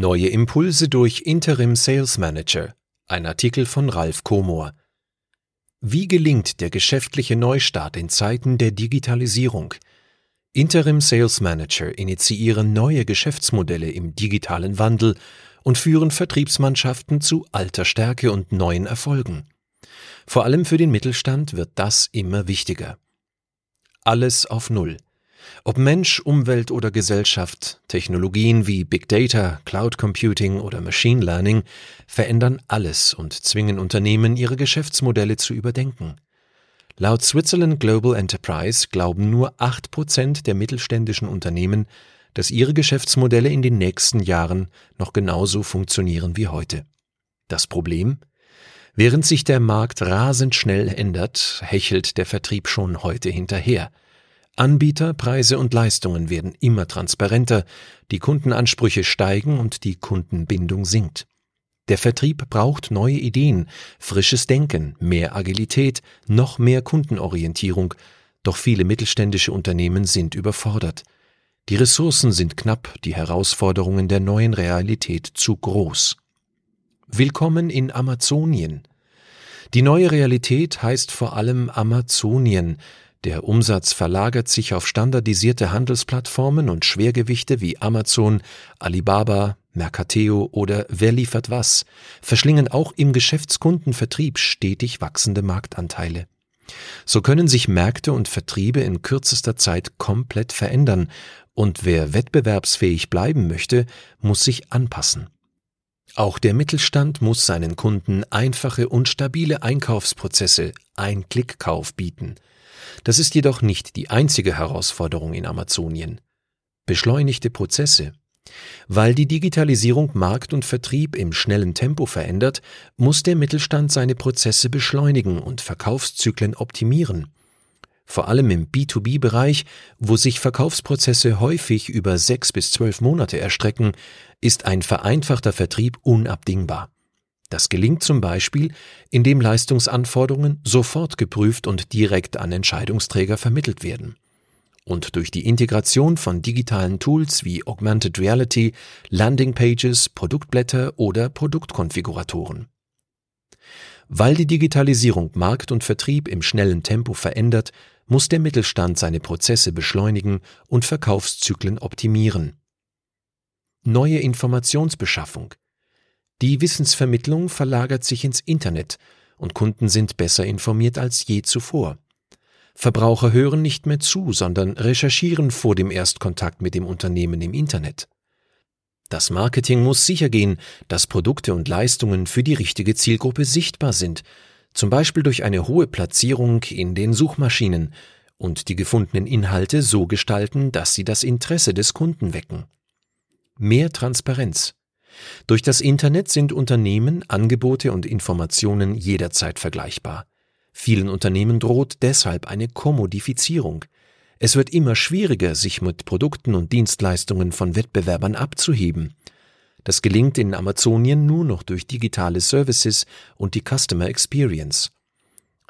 Neue Impulse durch Interim Sales Manager. Ein Artikel von Ralf Komor. Wie gelingt der geschäftliche Neustart in Zeiten der Digitalisierung? Interim Sales Manager initiieren neue Geschäftsmodelle im digitalen Wandel und führen Vertriebsmannschaften zu alter Stärke und neuen Erfolgen. Vor allem für den Mittelstand wird das immer wichtiger. Alles auf Null. Ob Mensch, Umwelt oder Gesellschaft, Technologien wie Big Data, Cloud Computing oder Machine Learning verändern alles und zwingen Unternehmen, ihre Geschäftsmodelle zu überdenken. Laut Switzerland Global Enterprise glauben nur acht Prozent der mittelständischen Unternehmen, dass ihre Geschäftsmodelle in den nächsten Jahren noch genauso funktionieren wie heute. Das Problem? Während sich der Markt rasend schnell ändert, hechelt der Vertrieb schon heute hinterher – Anbieter, Preise und Leistungen werden immer transparenter, die Kundenansprüche steigen und die Kundenbindung sinkt. Der Vertrieb braucht neue Ideen, frisches Denken, mehr Agilität, noch mehr Kundenorientierung, doch viele mittelständische Unternehmen sind überfordert. Die Ressourcen sind knapp, die Herausforderungen der neuen Realität zu groß. Willkommen in Amazonien. Die neue Realität heißt vor allem Amazonien, der Umsatz verlagert sich auf standardisierte Handelsplattformen und Schwergewichte wie Amazon, Alibaba, Mercateo oder Wer liefert was verschlingen auch im Geschäftskundenvertrieb stetig wachsende Marktanteile. So können sich Märkte und Vertriebe in kürzester Zeit komplett verändern, und wer wettbewerbsfähig bleiben möchte, muss sich anpassen. Auch der Mittelstand muss seinen Kunden einfache und stabile Einkaufsprozesse, Ein-Klick-Kauf bieten – das ist jedoch nicht die einzige Herausforderung in Amazonien. Beschleunigte Prozesse. Weil die Digitalisierung Markt und Vertrieb im schnellen Tempo verändert, muss der Mittelstand seine Prozesse beschleunigen und Verkaufszyklen optimieren. Vor allem im B2B-Bereich, wo sich Verkaufsprozesse häufig über sechs bis zwölf Monate erstrecken, ist ein vereinfachter Vertrieb unabdingbar. Das gelingt zum Beispiel, indem Leistungsanforderungen sofort geprüft und direkt an Entscheidungsträger vermittelt werden. Und durch die Integration von digitalen Tools wie Augmented Reality, Landingpages, Produktblätter oder Produktkonfiguratoren. Weil die Digitalisierung Markt und Vertrieb im schnellen Tempo verändert, muss der Mittelstand seine Prozesse beschleunigen und Verkaufszyklen optimieren. Neue Informationsbeschaffung, die Wissensvermittlung verlagert sich ins Internet und Kunden sind besser informiert als je zuvor. Verbraucher hören nicht mehr zu, sondern recherchieren vor dem Erstkontakt mit dem Unternehmen im Internet. Das Marketing muss sichergehen, dass Produkte und Leistungen für die richtige Zielgruppe sichtbar sind, zum Beispiel durch eine hohe Platzierung in den Suchmaschinen und die gefundenen Inhalte so gestalten, dass sie das Interesse des Kunden wecken. Mehr Transparenz. Durch das Internet sind Unternehmen, Angebote und Informationen jederzeit vergleichbar. Vielen Unternehmen droht deshalb eine Kommodifizierung. Es wird immer schwieriger, sich mit Produkten und Dienstleistungen von Wettbewerbern abzuheben. Das gelingt in Amazonien nur noch durch digitale Services und die Customer Experience.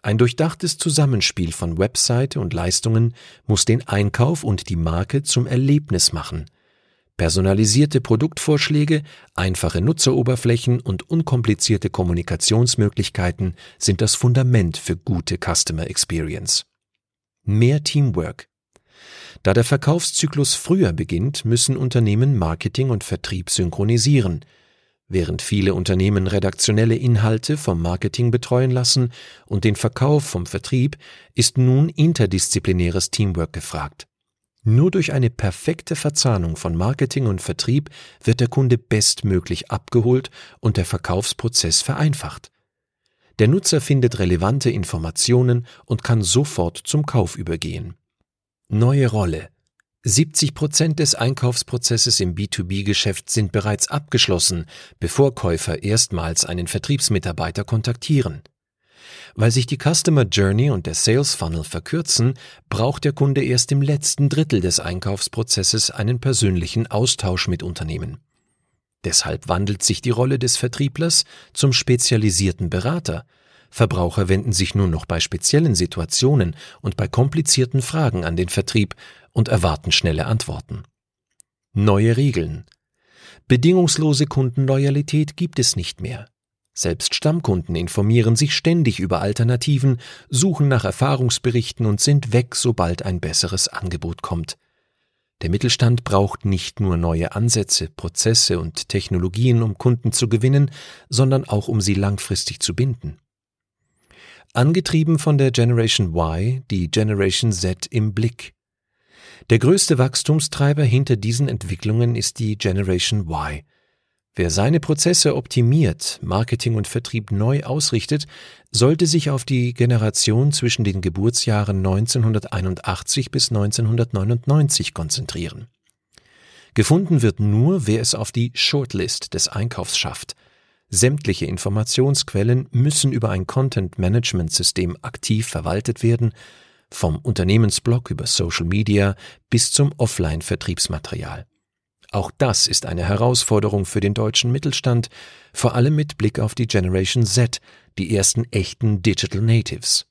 Ein durchdachtes Zusammenspiel von Webseite und Leistungen muss den Einkauf und die Marke zum Erlebnis machen. Personalisierte Produktvorschläge, einfache Nutzeroberflächen und unkomplizierte Kommunikationsmöglichkeiten sind das Fundament für gute Customer Experience. Mehr Teamwork. Da der Verkaufszyklus früher beginnt, müssen Unternehmen Marketing und Vertrieb synchronisieren. Während viele Unternehmen redaktionelle Inhalte vom Marketing betreuen lassen und den Verkauf vom Vertrieb, ist nun interdisziplinäres Teamwork gefragt. Nur durch eine perfekte Verzahnung von Marketing und Vertrieb wird der Kunde bestmöglich abgeholt und der Verkaufsprozess vereinfacht. Der Nutzer findet relevante Informationen und kann sofort zum Kauf übergehen. Neue Rolle 70 Prozent des Einkaufsprozesses im B2B-Geschäft sind bereits abgeschlossen, bevor Käufer erstmals einen Vertriebsmitarbeiter kontaktieren. Weil sich die Customer Journey und der Sales Funnel verkürzen, braucht der Kunde erst im letzten Drittel des Einkaufsprozesses einen persönlichen Austausch mit Unternehmen. Deshalb wandelt sich die Rolle des Vertrieblers zum spezialisierten Berater. Verbraucher wenden sich nun noch bei speziellen Situationen und bei komplizierten Fragen an den Vertrieb und erwarten schnelle Antworten. Neue Regeln. Bedingungslose Kundenloyalität gibt es nicht mehr. Selbst Stammkunden informieren sich ständig über Alternativen, suchen nach Erfahrungsberichten und sind weg, sobald ein besseres Angebot kommt. Der Mittelstand braucht nicht nur neue Ansätze, Prozesse und Technologien, um Kunden zu gewinnen, sondern auch um sie langfristig zu binden. Angetrieben von der Generation Y, die Generation Z im Blick. Der größte Wachstumstreiber hinter diesen Entwicklungen ist die Generation Y, Wer seine Prozesse optimiert, Marketing und Vertrieb neu ausrichtet, sollte sich auf die Generation zwischen den Geburtsjahren 1981 bis 1999 konzentrieren. Gefunden wird nur, wer es auf die Shortlist des Einkaufs schafft. Sämtliche Informationsquellen müssen über ein Content-Management-System aktiv verwaltet werden, vom Unternehmensblog über Social Media bis zum Offline-Vertriebsmaterial. Auch das ist eine Herausforderung für den deutschen Mittelstand, vor allem mit Blick auf die Generation Z, die ersten echten Digital Natives.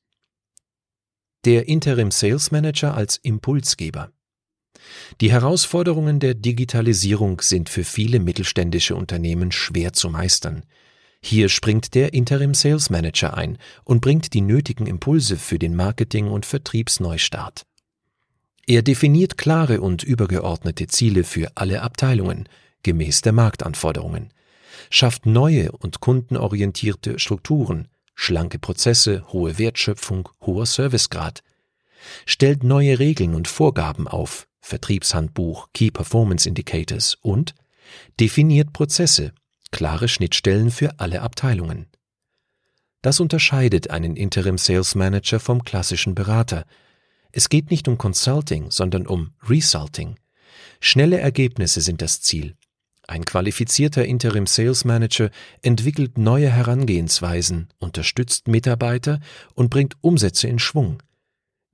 Der Interim Sales Manager als Impulsgeber. Die Herausforderungen der Digitalisierung sind für viele mittelständische Unternehmen schwer zu meistern. Hier springt der Interim Sales Manager ein und bringt die nötigen Impulse für den Marketing- und Vertriebsneustart. Er definiert klare und übergeordnete Ziele für alle Abteilungen gemäß der Marktanforderungen, schafft neue und kundenorientierte Strukturen, schlanke Prozesse, hohe Wertschöpfung, hoher Servicegrad, stellt neue Regeln und Vorgaben auf, Vertriebshandbuch, Key Performance Indicators und definiert Prozesse, klare Schnittstellen für alle Abteilungen. Das unterscheidet einen Interim Sales Manager vom klassischen Berater, es geht nicht um Consulting, sondern um Resulting. Schnelle Ergebnisse sind das Ziel. Ein qualifizierter Interim Sales Manager entwickelt neue Herangehensweisen, unterstützt Mitarbeiter und bringt Umsätze in Schwung.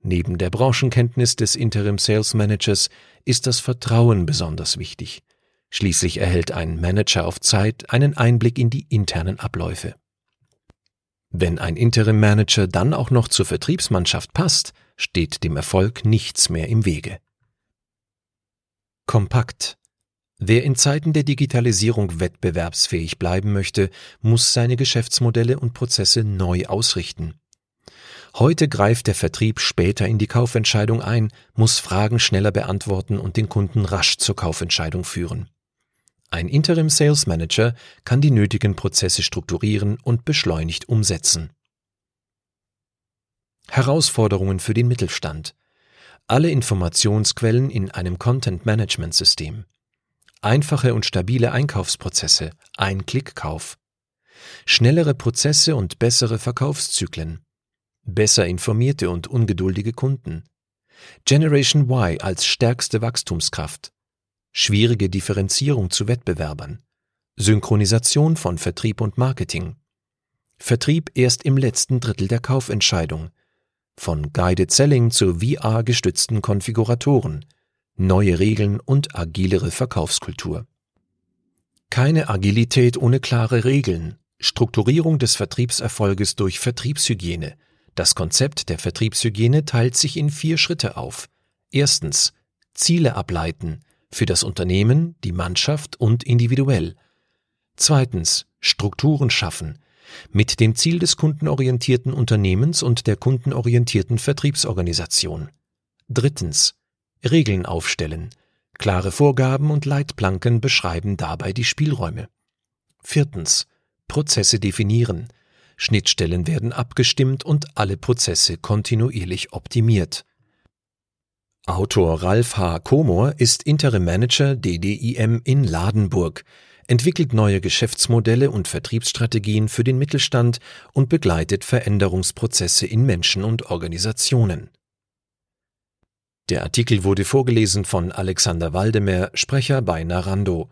Neben der Branchenkenntnis des Interim Sales Managers ist das Vertrauen besonders wichtig. Schließlich erhält ein Manager auf Zeit einen Einblick in die internen Abläufe. Wenn ein Interim Manager dann auch noch zur Vertriebsmannschaft passt, steht dem Erfolg nichts mehr im Wege. Kompakt. Wer in Zeiten der Digitalisierung wettbewerbsfähig bleiben möchte, muss seine Geschäftsmodelle und Prozesse neu ausrichten. Heute greift der Vertrieb später in die Kaufentscheidung ein, muss Fragen schneller beantworten und den Kunden rasch zur Kaufentscheidung führen. Ein Interim Sales Manager kann die nötigen Prozesse strukturieren und beschleunigt umsetzen. Herausforderungen für den Mittelstand. Alle Informationsquellen in einem Content-Management-System. Einfache und stabile Einkaufsprozesse, Ein-Klick-Kauf. Schnellere Prozesse und bessere Verkaufszyklen. Besser informierte und ungeduldige Kunden. Generation Y als stärkste Wachstumskraft. Schwierige Differenzierung zu Wettbewerbern. Synchronisation von Vertrieb und Marketing. Vertrieb erst im letzten Drittel der Kaufentscheidung von Guided Selling zu VR-gestützten Konfiguratoren, neue Regeln und agilere Verkaufskultur. Keine Agilität ohne klare Regeln, Strukturierung des Vertriebserfolges durch Vertriebshygiene. Das Konzept der Vertriebshygiene teilt sich in vier Schritte auf. Erstens Ziele ableiten für das Unternehmen, die Mannschaft und individuell. Zweitens Strukturen schaffen mit dem Ziel des kundenorientierten Unternehmens und der kundenorientierten Vertriebsorganisation. Drittens. Regeln aufstellen. Klare Vorgaben und Leitplanken beschreiben dabei die Spielräume. Viertens. Prozesse definieren. Schnittstellen werden abgestimmt und alle Prozesse kontinuierlich optimiert. Autor Ralf H. Komor ist Interim Manager DDIM in Ladenburg entwickelt neue Geschäftsmodelle und Vertriebsstrategien für den Mittelstand und begleitet Veränderungsprozesse in Menschen und Organisationen. Der Artikel wurde vorgelesen von Alexander Waldemer, Sprecher bei Narando.